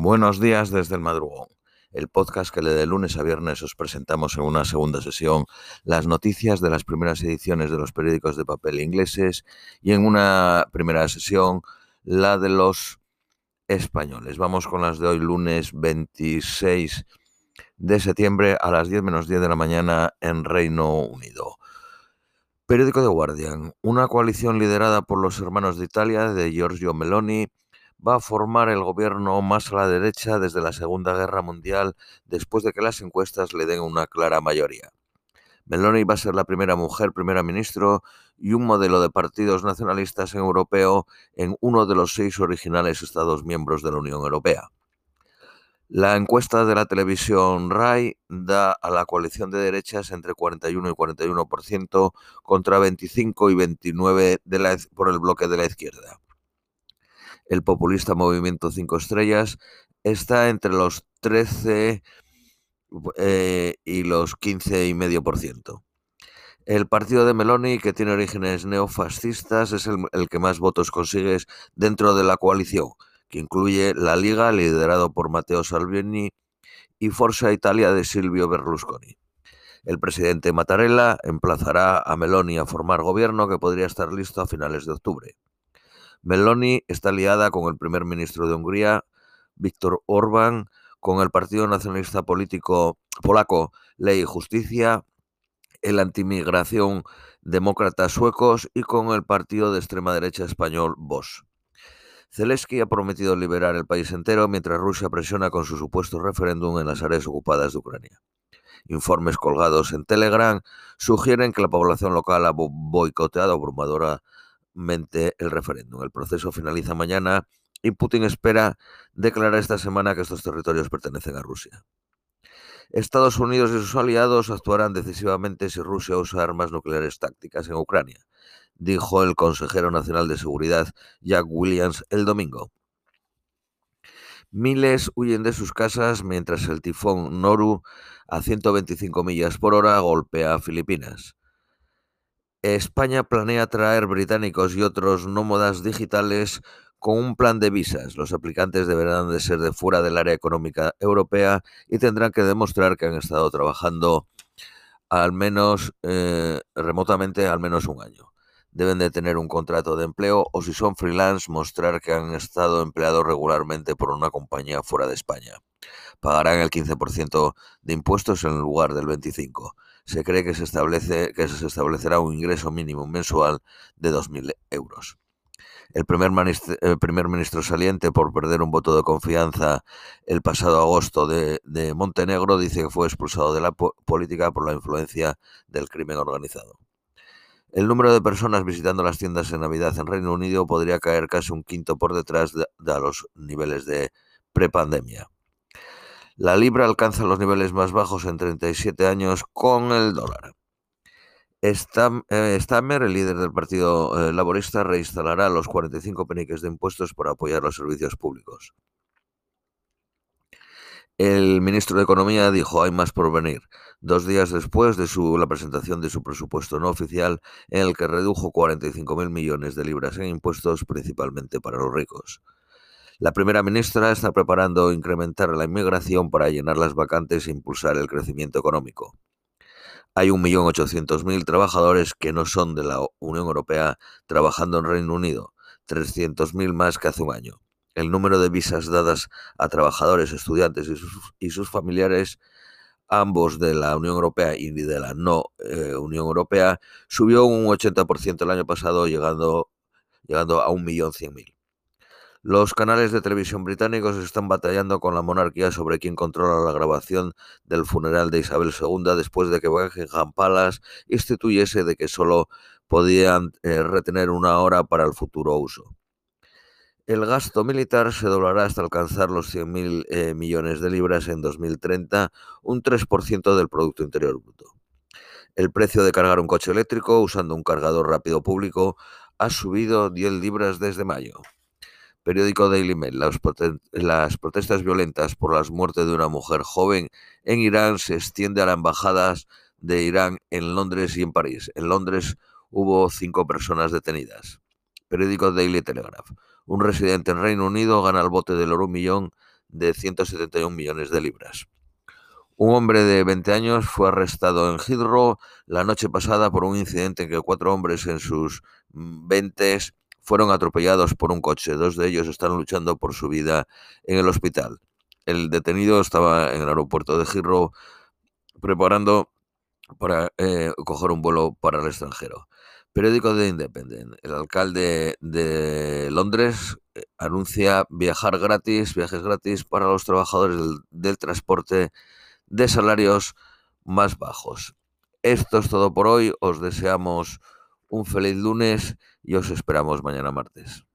Buenos días desde el madrugón, el podcast que le de lunes a viernes os presentamos en una segunda sesión las noticias de las primeras ediciones de los periódicos de papel ingleses y en una primera sesión la de los españoles. Vamos con las de hoy lunes 26 de septiembre a las 10 menos 10 de la mañana en Reino Unido. Periódico The Guardian. Una coalición liderada por los hermanos de Italia de Giorgio Meloni va a formar el gobierno más a la derecha desde la Segunda Guerra Mundial después de que las encuestas le den una clara mayoría. Meloni va a ser la primera mujer primera ministro y un modelo de partidos nacionalistas en europeo en uno de los seis originales Estados miembros de la Unión Europea. La encuesta de la televisión RAI da a la coalición de derechas entre 41 y 41% contra 25 y 29 por el bloque de la izquierda el populista Movimiento 5 Estrellas, está entre los 13 eh, y los 15,5%. El partido de Meloni, que tiene orígenes neofascistas, es el, que más votos consigue dentro de la coalición, que incluye la Liga, liderado por Matteo Salvini, y Forza Italia de Silvio Berlusconi. El presidente Mattarella emplazará a Meloni a formar gobierno que podría estar listo a finales de octubre. Meloni está liada con el primer ministro de Hungría, Víctor Orbán, con el Partido Nacionalista Político Polaco Ley y Justicia, el antimigración demócrata suecos y con el partido de extrema derecha español Vox. Zelensky ha prometido liberar el país entero mientras Rusia presiona con su supuesto referéndum en las áreas ocupadas de Ucrania. Informes colgados en Telegram sugieren que la población local ha boicoteado abrumadora el referéndum. El proceso finaliza mañana y Putin espera declarar esta semana que estos territorios pertenecen a Rusia. Estados Unidos y sus aliados actuarán decisivamente si Rusia usa armas nucleares tácticas en Ucrania, dijo el consejero nacional de seguridad Jack Williams el domingo. Miles huyen de sus casas mientras el tifón Noru, a 125 millas por hora, golpea a Filipinas. España planea traer británicos y otros nómadas digitales con un plan de visas. Los aplicantes deberán de ser de fuera del área económica europea y tendrán que demostrar que han estado trabajando al menos eh, remotamente al menos un año. Deben de tener un contrato de empleo o si son freelance mostrar que han estado empleados regularmente por una compañía fuera de España. Pagarán el 15% de impuestos en lugar del 25% se cree que se, establece, que se establecerá un ingreso mínimo mensual de 2.000 euros. El primer, ministro saliente, por perder un voto de confianza el pasado agosto de, Montenegro, dice que fue expulsado de la política por la influencia del crimen organizado. El número de personas visitando las tiendas en Navidad en Reino Unido podría caer casi un quinto por detrás de, de los niveles de prepandemia. La libra alcanza los niveles más bajos en 37 años con el dólar. Eh, Stammer, el líder del Partido eh, Laborista, reinstalará los 45 peniques de impuestos para apoyar los servicios públicos. El ministro de Economía dijo hay más por venir, dos días después de su, la presentación de su presupuesto no oficial, en el que redujo 45.000 millones de libras en impuestos, principalmente para los ricos. La primera ministra está preparando incrementar la inmigración para llenar las vacantes e impulsar el crecimiento económico. Hay 1.800.000 trabajadores que no son de la Unión Europea trabajando en Reino Unido, 300.000 más que hace un año. El número de visas dadas a trabajadores, estudiantes y sus, familiares, ambos de la Unión Europea y de la no eh, Unión Europea, subió un 80% el año pasado, llegando, llegando a 1.100.000. Los canales de televisión británicos están batallando con la monarquía sobre quién controla la grabación del funeral de Isabel II después de que Buckingham Palace instituyese de que solo podían eh, retener una hora para el futuro uso. El gasto militar se doblará hasta alcanzar los 100.000 eh, millones de libras en 2030, un 3% del Producto Interior Bruto. El precio de cargar un coche eléctrico usando un cargador rápido público ha subido 10 libras desde mayo. Periódico Daily Mail. Las, protestas violentas por las muertes de una mujer joven en Irán se extiende a las embajadas de Irán en Londres y en París. En Londres hubo cinco personas detenidas. Periódico Daily Telegraph. Un residente en Reino Unido gana el bote del oro un millón de 171 millones de libras. Un hombre de 20 años fue arrestado en Heathrow la noche pasada por un incidente en que cuatro hombres en sus 20 fueron atropellados por un coche. Dos de ellos están luchando por su vida en el hospital. El detenido estaba en el aeropuerto de Heathrow preparando para eh, coger un vuelo para el extranjero. Periódico de Independent. El alcalde de Londres eh, anuncia viajar gratis, viajes gratis para los trabajadores del, del transporte de salarios más bajos. Esto es todo por hoy. Os deseamos un feliz lunes y os esperamos mañana martes.